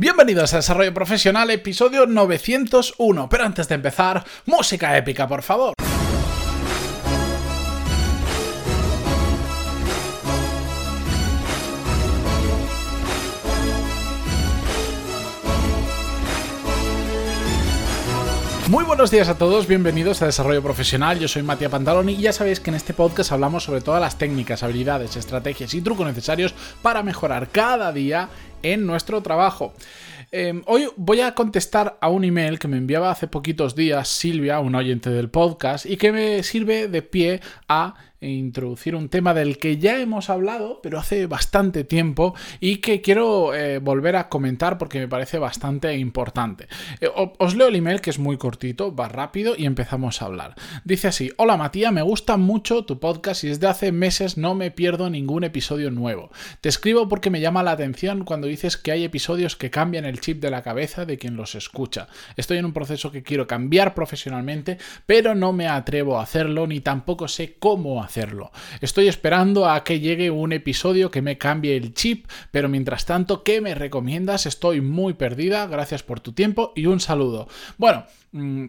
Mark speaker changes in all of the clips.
Speaker 1: Bienvenidos a Desarrollo Profesional, episodio 901. Pero antes de empezar, música épica, por favor. Muy buenos días a todos, bienvenidos a Desarrollo Profesional, yo soy Matías Pantaloni y ya sabéis que en este podcast hablamos sobre todas las técnicas, habilidades, estrategias y trucos necesarios para mejorar cada día en nuestro trabajo. Em, hoy voy a contestar a un email que me enviaba hace poquitos días Silvia, un oyente del podcast, y que me sirve de pie a introducir un tema del que ya hemos hablado, pero hace bastante tiempo y que quiero eh, volver a comentar porque me parece bastante importante. Eh, os leo el email que es muy cortito, va rápido y empezamos a hablar. Dice así, hola Matías, me gusta mucho tu podcast y desde hace meses no me pierdo ningún episodio nuevo. Te escribo porque me llama la atención cuando dices que hay episodios que cambian el chip de la cabeza de quien los escucha. Estoy en un proceso que quiero cambiar profesionalmente, pero no me atrevo a hacerlo ni tampoco sé cómo hacerlo. Estoy esperando a que llegue un episodio que me cambie el chip, pero mientras tanto, ¿qué me recomiendas? Estoy muy perdida, gracias por tu tiempo y un saludo. Bueno, mm,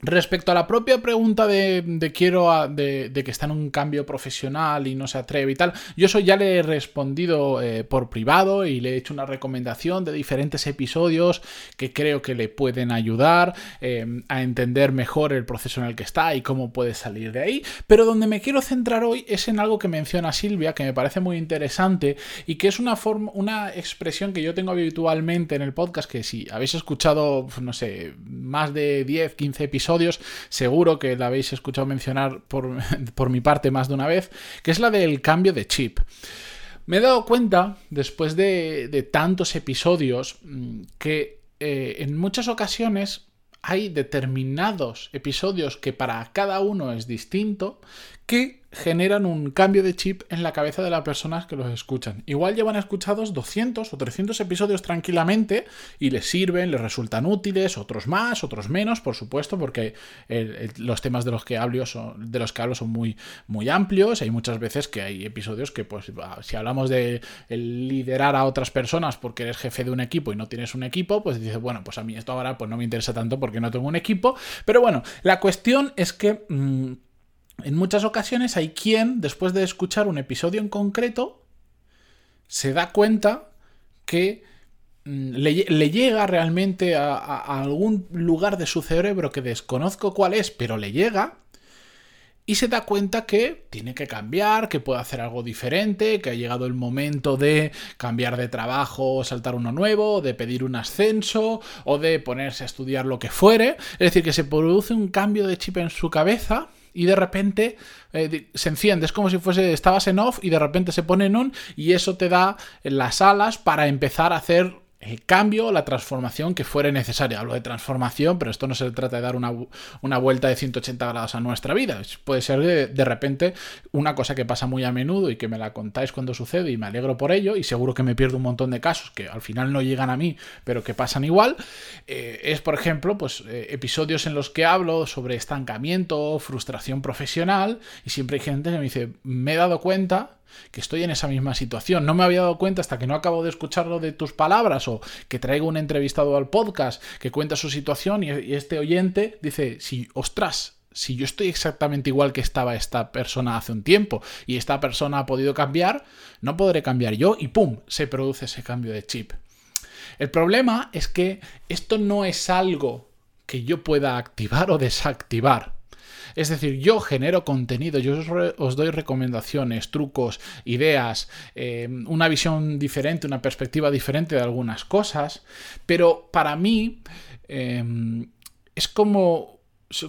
Speaker 1: Respecto a la propia pregunta de, quiero de, que está en un cambio profesional y no se atreve y tal, yo eso ya le he respondido eh, por privado y le he hecho una recomendación de diferentes episodios que creo que le pueden ayudar eh, a entender mejor el proceso en el que está y cómo puede salir de ahí. Pero donde me quiero centrar hoy es en algo que menciona Silvia, que me parece muy interesante y que es una forma, una expresión que yo tengo habitualmente en el podcast, que si habéis escuchado, no sé, más de 10, 15 episodios, seguro que la habéis escuchado mencionar por, mi parte más de una vez, que es la del cambio de chip. Me he dado cuenta, después de, tantos episodios, mm, que eh, en muchas ocasiones hay determinados episodios que para cada uno es distinto, que generan un cambio de chip en la cabeza de las personas que los escuchan. Igual llevan escuchados 200 o 300 episodios tranquilamente y les sirven, les resultan útiles, otros más, otros menos, por supuesto, porque los temas de los que hablo son, de los que hablo son muy, muy amplios. Hay muchas veces que hay episodios que, pues, si hablamos de liderar a otras personas porque eres jefe de un equipo y no tienes un equipo, pues dices, bueno, pues a mí esto ahora pues no me interesa tanto porque no tengo un equipo. Pero bueno, la cuestión es que... Mm, en muchas ocasiones hay quien, después de escuchar un episodio en concreto, se da cuenta que mm, le, llega realmente a, algún lugar de su cerebro que desconozco cuál es, pero le llega, y se da cuenta que tiene que cambiar, que puede hacer algo diferente, que ha llegado el momento de cambiar de trabajo, saltar uno nuevo, de pedir un ascenso o de ponerse a estudiar lo que fuere. Es decir, que se produce un cambio de chip en su cabeza y de repente eh, se enciende. Es como si fuese, estabas en off y de repente se pone en on y eso te da las alas para empezar a hacer el cambio, la transformación que fuere necesaria. Hablo de transformación, pero esto no se trata de dar una, una vuelta de 180 grados a nuestra vida. Puede ser de, de, repente una cosa que pasa muy a menudo y que me la contáis cuando sucede y me alegro por ello y seguro que me pierdo un montón de casos que al final no llegan a mí, pero que pasan igual. Eh, es, por ejemplo, pues eh, episodios en los que hablo sobre estancamiento, frustración profesional y siempre hay gente que me dice, me he dado cuenta que estoy en esa misma situación. No me había dado cuenta hasta que no acabo de escucharlo de tus palabras o que traigo un entrevistado al podcast que cuenta su situación y, este oyente dice, si, ostras, si yo estoy exactamente igual que estaba esta persona hace un tiempo y esta persona ha podido cambiar, no podré cambiar yo y ¡pum! se produce ese cambio de chip. El problema es que esto no es algo que yo pueda activar o desactivar. Es decir, yo genero contenido, yo os, doy recomendaciones, trucos, ideas, eh, una visión diferente, una perspectiva diferente de algunas cosas, pero para mí em, es como...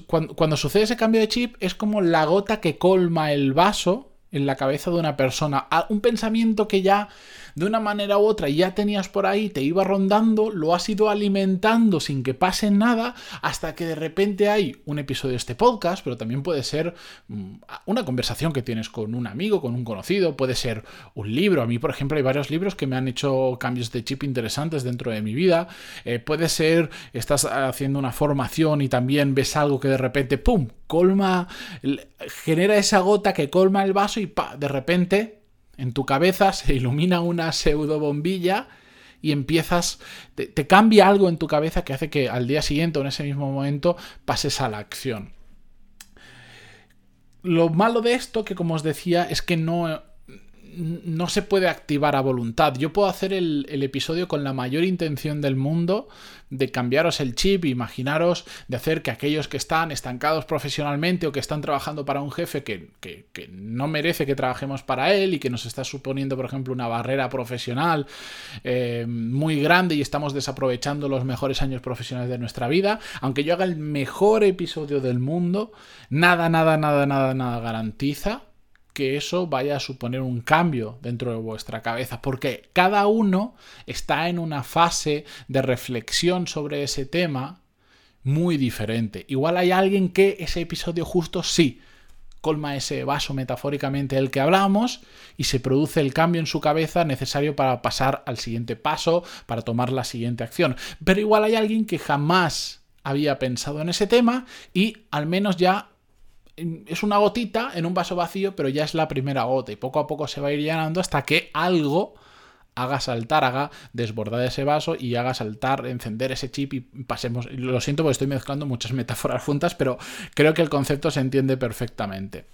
Speaker 1: Cuando sucede ese cambio de chip es como la gota que colma el vaso en la cabeza de una persona. Un pensamiento que ya de una manera u otra ya tenías por ahí, te iba rondando, lo has ido alimentando sin que pase nada, hasta que de repente hay un episodio de este podcast, pero también puede ser mm, una conversación que tienes con un amigo, con un conocido, puede ser un libro. A mí, por ejemplo, hay varios libros que me han hecho cambios de chip interesantes dentro de mi vida. Eh, puede ser, estás haciendo una formación y también ves algo que de repente, ¡pum!, colma, genera esa gota que colma el vaso y de repente en tu cabeza se ilumina una pseudo bombilla y empiezas, te, te, cambia algo en tu cabeza que hace que al día siguiente o en ese mismo momento pases a la acción. Lo malo de esto, que como os decía, es que no, no se puede activar a voluntad. Yo puedo hacer el, episodio con la mayor intención del mundo de cambiaros el chip, imaginaros de hacer que aquellos que están estancados profesionalmente o que están trabajando para un jefe que, no merece que trabajemos para él y que nos está suponiendo, por ejemplo, una barrera profesional eh, muy grande y estamos desaprovechando los mejores años profesionales de nuestra vida, aunque yo haga el mejor episodio del mundo, nada, nada, nada, nada, nada garantiza que eso vaya a suponer un cambio dentro de vuestra cabeza, porque cada uno está en una fase de reflexión sobre ese tema muy diferente. Igual hay alguien que ese episodio justo sí colma ese vaso metafóricamente del que hablamos y se produce el cambio en su cabeza necesario para pasar al siguiente paso, para tomar la siguiente acción. Pero igual hay alguien que jamás había pensado en ese tema y al menos ya es una gotita en un vaso vacío, pero ya es la primera gota y poco a poco se va a ir llenando hasta que algo haga saltar, haga desbordar ese vaso y haga saltar, encender ese chip y pasemos. Lo siento porque estoy mezclando muchas metáforas juntas, pero creo que el concepto se entiende perfectamente.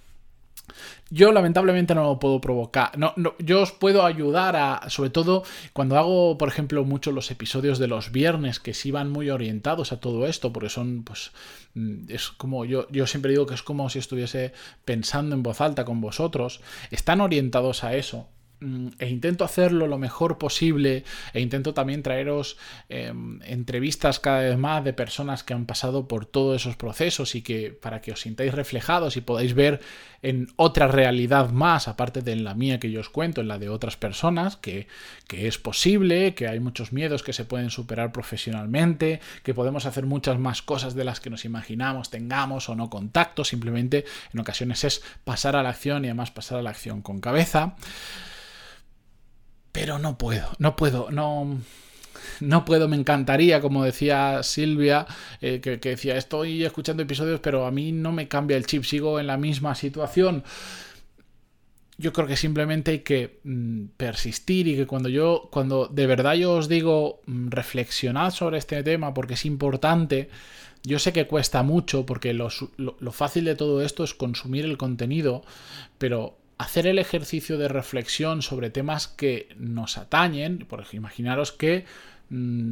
Speaker 1: Yo lamentablemente no lo puedo provocar. No, no, yo os puedo ayudar a, sobre todo cuando hago, por ejemplo, mucho los episodios de los viernes que sí van muy orientados a todo esto, porque son, pues, mm, es como yo, yo siempre digo que es como si estuviese pensando en voz alta con vosotros. Están orientados a eso. Mm, e intento hacerlo lo mejor posible e intento también traeros em, entrevistas cada vez más de personas que han pasado por todos esos procesos y que para que os sintáis reflejados y podáis ver en otra realidad más aparte de la mía que yo os cuento en la de otras personas que, que es posible que hay muchos miedos que se pueden superar profesionalmente que podemos hacer muchas más cosas de las que nos imaginamos tengamos o no contacto. Simplemente en ocasiones es pasar a la acción y además pasar a la acción con cabeza pero no puedo, no puedo, no, no puedo, me encantaría, como decía Silvia, eh, que, decía, estoy escuchando episodios, pero a mí no me cambia el chip, sigo en la misma situación. Yo creo que simplemente hay que mm, persistir y que cuando yo, cuando de verdad yo os digo mm, reflexionad sobre este tema porque es importante, yo sé que cuesta mucho porque lo fácil de todo esto es consumir el contenido, pero hacer el ejercicio de reflexión sobre temas que nos atañen, por ejemplo, imaginaros que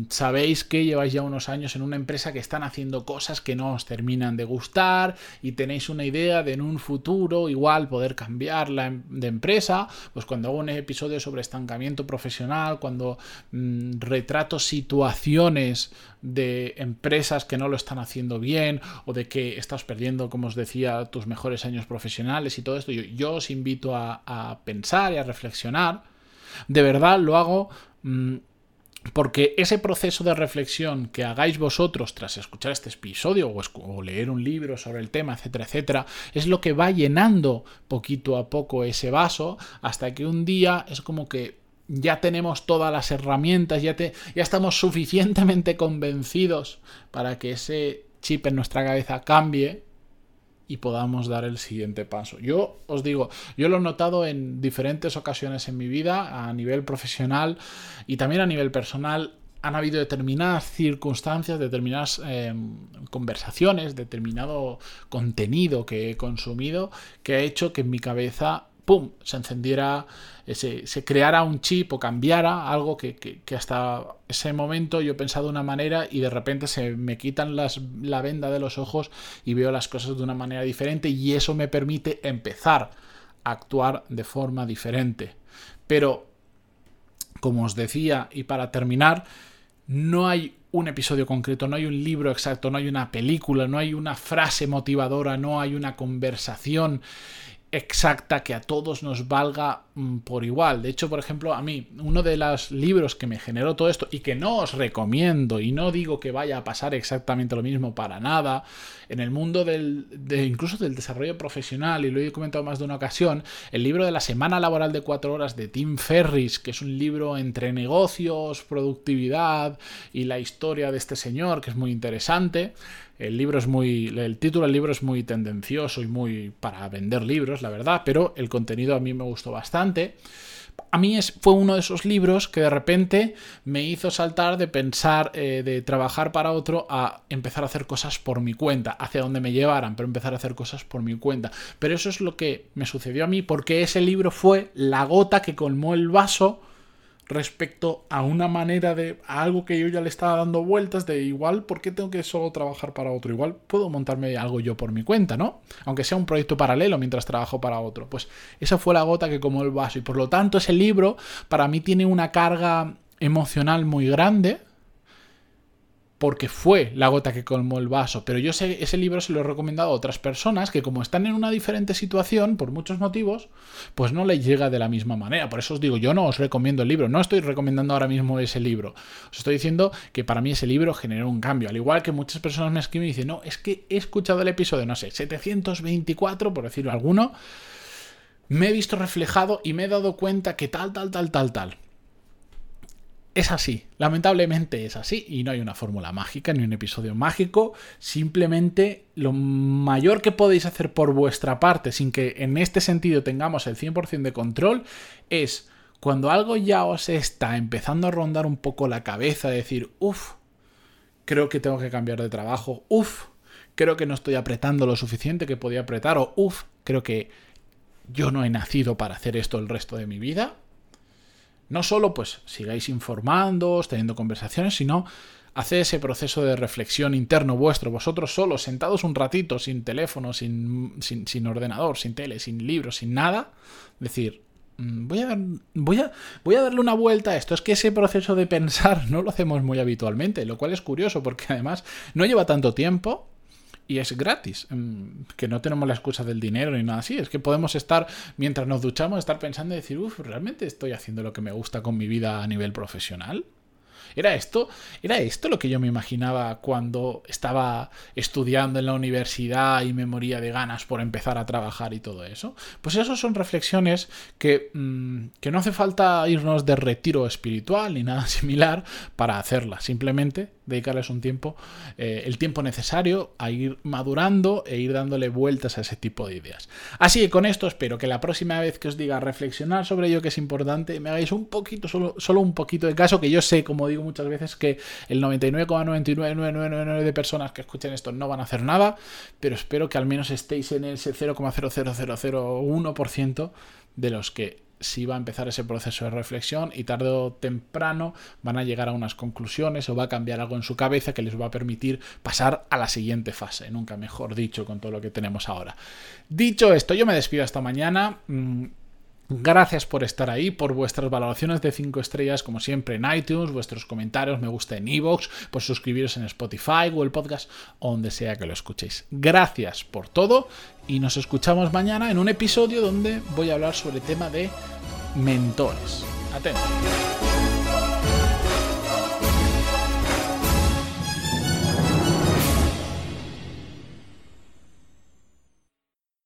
Speaker 1: sabéis que lleváis ya unos años en una empresa que están haciendo cosas que no os terminan de gustar y tenéis una idea de en un futuro igual poder cambiarla em, de empresa, pues cuando hago un episodio sobre estancamiento profesional, cuando mm, retrato situaciones de empresas que no lo están haciendo bien o de que estás perdiendo, como os decía, tus mejores años profesionales y todo esto, yo, os invito a, pensar y a reflexionar. De verdad lo hago... Mm, porque ese proceso de reflexión que hagáis vosotros tras escuchar este episodio o, leer un libro sobre el tema, etcétera, etcétera, es lo que va llenando poquito a poco ese vaso hasta que un día es como que ya tenemos todas las herramientas, ya, ya estamos suficientemente convencidos para que ese chip en nuestra cabeza cambie y podamos dar el siguiente paso. Yo os digo, yo lo he notado en diferentes ocasiones en mi vida, a nivel profesional y también a nivel personal. Han habido determinadas circunstancias, determinadas em, conversaciones, determinado contenido que he consumido que ha hecho que en mi cabeza ¡pum!, se encendiera, eh, se, creara un chip o cambiara algo que, hasta ese momento yo he pensado de una manera y de repente se me quitan las, la venda de los ojos y veo las cosas de una manera diferente y eso me permite empezar a actuar de forma diferente. Pero, como os decía, y para terminar, no hay un episodio concreto, no hay un libro exacto, no hay una película, no hay una frase motivadora, no hay una conversación exacta que a todos nos valga por igual. De hecho, por ejemplo, a mí, uno de los libros que me generó todo esto y que no os recomiendo y no digo que vaya a pasar exactamente lo mismo para nada, en el mundo del, de, incluso del desarrollo profesional, y lo he comentado más de una ocasión, el libro de la semana laboral de cuatro horas de Tim Ferris, que es un libro entre negocios, productividad y la historia de este señor, que es muy interesante. El libro es muy. El título del libro es muy tendencioso y muy para vender libros, la verdad, pero el contenido a mí me gustó bastante. A mí es, fue uno de esos libros que de repente me hizo saltar de pensar, eh, de trabajar para otro, a empezar a hacer cosas por mi cuenta, hacia donde me llevaran, pero empezar a hacer cosas por mi cuenta. Pero eso es lo que me sucedió a mí, porque ese libro fue la gota que colmó el vaso respecto a una manera de algo que yo ya le estaba dando vueltas de igual, ¿por qué tengo que solo trabajar para otro? Igual puedo montarme algo yo por mi cuenta, ¿no? Aunque sea un proyecto paralelo mientras trabajo para otro. Pues esa fue la gota que como el vaso y por lo tanto ese libro para mí tiene una carga emocional muy grande porque fue la gota que colmó el vaso. Pero yo sé, ese libro se lo he recomendado a otras personas que como están en una diferente situación, por muchos motivos, pues no les llega de la misma manera. Por eso os digo, yo no os recomiendo el libro, no estoy recomendando ahora mismo ese libro. Os estoy diciendo que para mí ese libro generó un cambio. Al igual que muchas personas me escriben y dicen, no, es que he escuchado el episodio, no sé, 724, por decirlo alguno, me he visto reflejado y me he dado cuenta que tal, tal, tal, tal, tal es así, lamentablemente es así y no hay una fórmula mágica ni un episodio mágico, simplemente lo mayor que podéis hacer por vuestra parte sin que en este sentido tengamos el 100% de control es cuando algo ya os está empezando a rondar un poco la cabeza, decir, uff, creo que tengo que cambiar de trabajo, uff, creo que no estoy apretando lo suficiente que podía apretar. O uff, creo que yo no he nacido para hacer esto el resto de mi vida, no solo pues sigáis informándoos, teniendo conversaciones, sino haced ese proceso de reflexión interno vuestro, vosotros solos, sentados un ratito, sin teléfono, sin, sin, ordenador, sin tele, sin libros, sin nada, decir, mm, voy a, voy, a, voy a darle una vuelta a esto. Es que ese proceso de pensar no lo hacemos muy habitualmente, lo cual es curioso porque además no lleva tanto tiempo y es gratis. Mm, que no tenemos la excusa del dinero ni nada así. Es que podemos estar, mientras nos duchamos, estar pensando y decir, uff, ¿realmente estoy haciendo lo que me gusta con mi vida a nivel profesional? ¿Era esto? ¿Era esto lo que yo me imaginaba cuando estaba estudiando en la universidad y me moría de ganas por empezar a trabajar y todo eso? Pues esas son reflexiones que, mm, que no hace falta irnos de retiro espiritual ni nada similar para hacerlas. Simplemente dedicarles un tiempo, eh, el tiempo necesario a ir madurando e ir dándole vueltas a ese tipo de ideas. Así que con esto espero que la próxima vez que os diga reflexionar sobre ello que es importante, me hagáis un poquito, solo, solo un poquito de caso, que yo sé, como digo muchas veces, que el 99,99999 de personas que escuchen esto no van a hacer nada, pero espero que al menos estéis en ese 0,00001% de los que si va a empezar ese proceso de reflexión y tarde o temprano van a llegar a unas conclusiones o va a cambiar algo en su cabeza que les va a permitir pasar a la siguiente fase, nunca mejor dicho con todo lo que tenemos ahora. Dicho esto, yo me despido hasta mañana. Gracias por estar ahí, por vuestras valoraciones de 5 estrellas, como siempre en iTunes, vuestros comentarios, me gusta en iVoox, por suscribiros en Spotify, o el Podcast o donde sea que lo escuchéis. Gracias por todo y nos escuchamos mañana en un episodio donde voy a hablar sobre el tema de mentores. Atentos.